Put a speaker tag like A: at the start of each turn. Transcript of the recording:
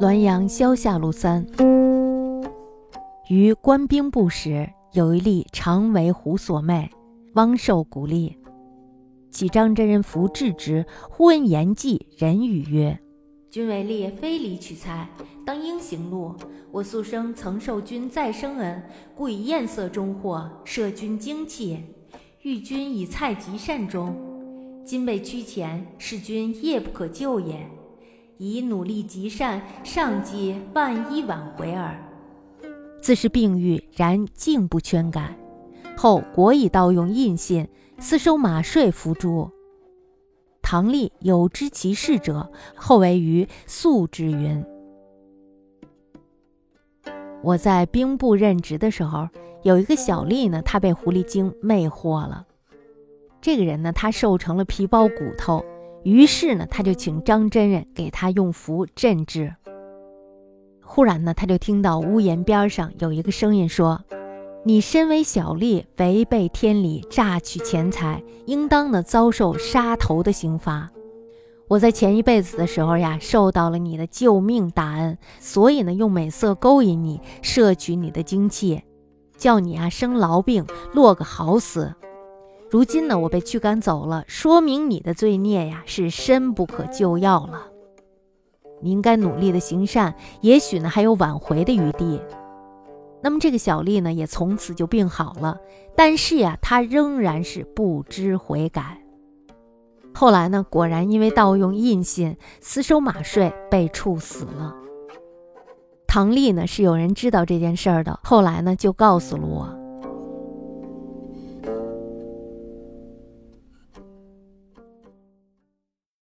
A: 滦阳萧下路三，于官兵部时，有一吏常为胡所媚，汪受鼓励。启张真人服置之，忽闻言计，人语曰：“君为吏，非礼取财，当应行路。我素生曾受君再生恩，故以艳色中获，摄君精气，欲君以菜极善终。今被屈前，是君业不可救也。”以努力极善，上计万一挽回耳。自是病愈，然竟不劝改。后国以盗用印信，私收马税伏诛。唐立有知其事者，后为于素之云。我在兵部任职的时候，有一个小吏呢，他被狐狸精魅惑了。这个人呢，他瘦成了皮包骨头。于是呢，他就请张真人给他用符镇治。忽然呢，他就听到屋檐边上有一个声音说：“你身为小吏，违背天理，榨取钱财，应当呢遭受杀头的刑罚。我在前一辈子的时候呀，受到了你的救命大恩，所以呢，用美色勾引你，摄取你的精气，叫你啊生痨病，落个好死。”如今呢，我被驱赶走了，说明你的罪孽呀是深不可救药了。你应该努力的行善，也许呢还有挽回的余地。那么这个小丽呢，也从此就病好了，但是呀，她仍然是不知悔改。后来呢，果然因为盗用印信、私收马税，被处死了。唐丽呢，是有人知道这件事儿的，后来呢就告诉了我。